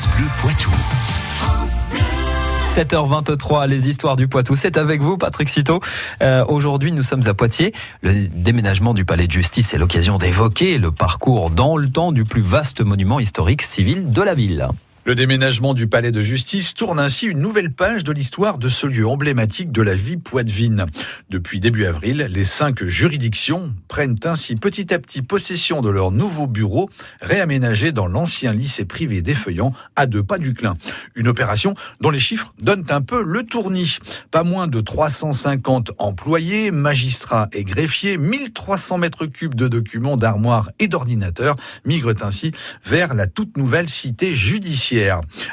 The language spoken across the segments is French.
France Bleu Poitou. 7h23, les histoires du Poitou, c'est avec vous Patrick Citeau. Euh, Aujourd'hui, nous sommes à Poitiers. Le déménagement du palais de justice est l'occasion d'évoquer le parcours dans le temps du plus vaste monument historique civil de la ville. Le déménagement du palais de justice tourne ainsi une nouvelle page de l'histoire de ce lieu emblématique de la vie poitevine. Depuis début avril, les cinq juridictions prennent ainsi petit à petit possession de leur nouveau bureau réaménagé dans l'ancien lycée privé d'Effeuillant à deux pas du Clin. Une opération dont les chiffres donnent un peu le tournis. Pas moins de 350 employés, magistrats et greffiers, 1300 mètres cubes de documents, d'armoires et d'ordinateurs migrent ainsi vers la toute nouvelle cité judiciaire.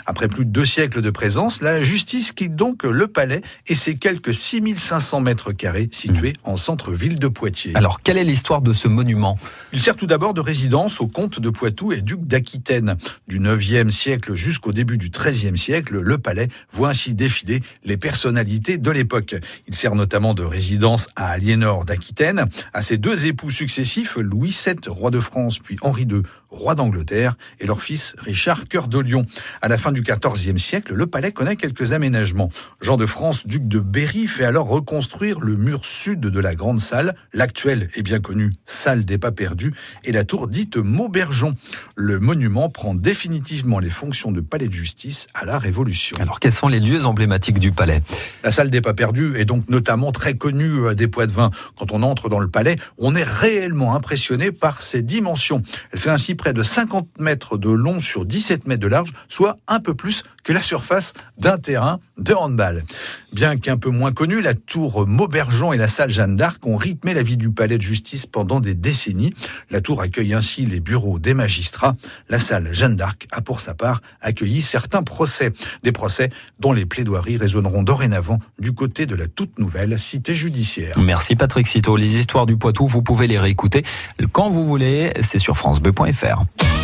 Après plus de deux siècles de présence, la justice quitte donc le palais et ses quelques 6500 mètres carrés situés mmh. en centre-ville de Poitiers. Alors, quelle est l'histoire de ce monument? Il sert tout d'abord de résidence au comte de Poitou et duc d'Aquitaine. Du 9e siècle jusqu'au début du 13e siècle, le palais voit ainsi défiler les personnalités de l'époque. Il sert notamment de résidence à Aliénor d'Aquitaine, à ses deux époux successifs, Louis VII, roi de France, puis Henri II, roi d'Angleterre, et leur fils Richard Cœur de Lion. À la fin du XIVe siècle, le palais connaît quelques aménagements. Jean de France, duc de Berry, fait alors reconstruire le mur sud de la grande salle, l'actuelle et bien connue salle des pas perdus, et la tour dite Maubergeon. Le monument prend définitivement les fonctions de palais de justice à la Révolution. Alors quels sont les lieux emblématiques du palais? La salle des pas perdus est donc notamment très connue euh, des Poitvins. Quand on entre dans le palais, on est réellement impressionné par ses dimensions. Elle fait ainsi près de 50 mètres de long sur 17 mètres de large, soit un peu plus que la surface d'un terrain de handball. Bien qu'un peu moins connue, la tour Maubergeon et la salle Jeanne d'Arc ont rythmé la vie du palais de justice pendant des décennies. La tour accueille ainsi les bureaux des magistrats. La salle Jeanne d'Arc a pour sa part accueilli certains procès. Des procès dont les plaidoiries résonneront dorénavant du côté de la toute nouvelle cité judiciaire. Merci Patrick Citeau. Les histoires du Poitou, vous pouvez les réécouter quand vous voulez. C'est sur FranceBleu.fr.